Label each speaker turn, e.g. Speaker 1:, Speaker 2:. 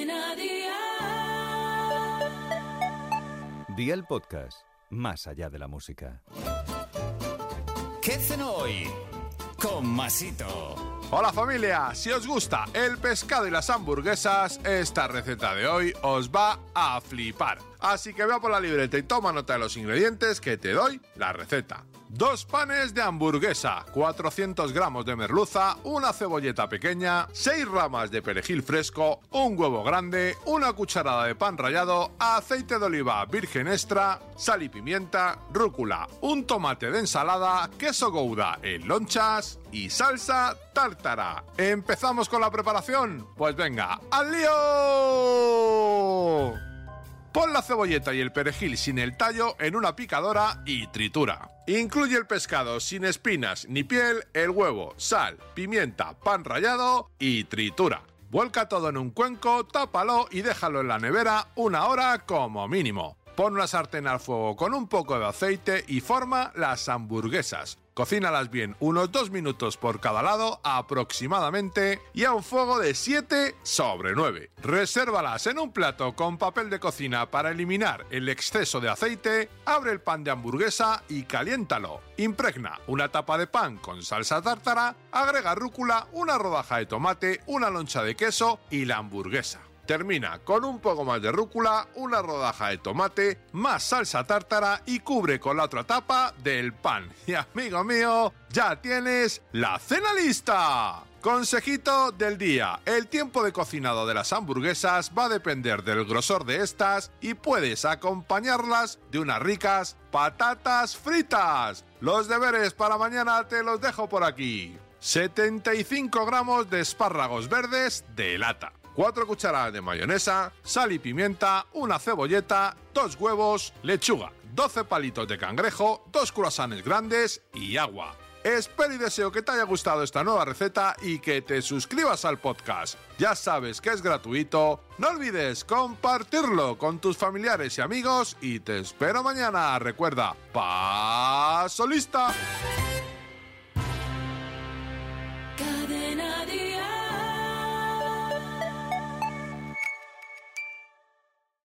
Speaker 1: Cadena Dial.
Speaker 2: Día el podcast, más allá de la música.
Speaker 3: ¿Qué cenó hoy? Con Masito.
Speaker 4: Hola familia, si os gusta el pescado y las hamburguesas, esta receta de hoy os va a flipar. Así que vea por la libreta y toma nota de los ingredientes que te doy la receta. Dos panes de hamburguesa, 400 gramos de merluza, una cebolleta pequeña, 6 ramas de perejil fresco, un huevo grande, una cucharada de pan rallado, aceite de oliva virgen extra, sal y pimienta, rúcula, un tomate de ensalada, queso gouda en lonchas y salsa tártara. ¿Empezamos con la preparación? Pues venga, ¡al lío! Pon la cebolleta y el perejil sin el tallo en una picadora y tritura. Incluye el pescado sin espinas ni piel, el huevo, sal, pimienta, pan rallado y tritura. Vuelca todo en un cuenco, tápalo y déjalo en la nevera una hora como mínimo. Pon una sartén al fuego con un poco de aceite y forma las hamburguesas. Cocínalas bien unos 2 minutos por cada lado aproximadamente y a un fuego de 7 sobre 9. Resérvalas en un plato con papel de cocina para eliminar el exceso de aceite, abre el pan de hamburguesa y caliéntalo. Impregna una tapa de pan con salsa tártara, agrega rúcula, una rodaja de tomate, una loncha de queso y la hamburguesa. Termina con un poco más de rúcula, una rodaja de tomate, más salsa tártara y cubre con la otra tapa del pan. Y amigo mío, ya tienes la cena lista. Consejito del día. El tiempo de cocinado de las hamburguesas va a depender del grosor de estas y puedes acompañarlas de unas ricas patatas fritas. Los deberes para mañana te los dejo por aquí. 75 gramos de espárragos verdes de lata. 4 cucharadas de mayonesa, sal y pimienta, una cebolleta, 2 huevos, lechuga, 12 palitos de cangrejo, 2 croissants grandes y agua. Espero y deseo que te haya gustado esta nueva receta y que te suscribas al podcast. Ya sabes que es gratuito. No olvides compartirlo con tus familiares y amigos y te espero mañana. Recuerda, paso lista.